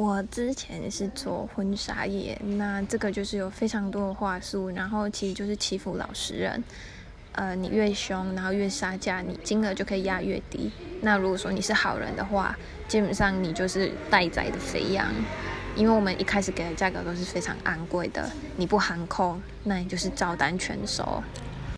我之前是做婚纱业那这个就是有非常多的话术然后其实就是欺负老实人。呃你越凶然后越杀价你金额就可以压越低。那如果说你是好人的话基本上你就是待宰的肥羊。因为我们一开始给的价格都是非常昂贵的你不含空那你就是照单全收。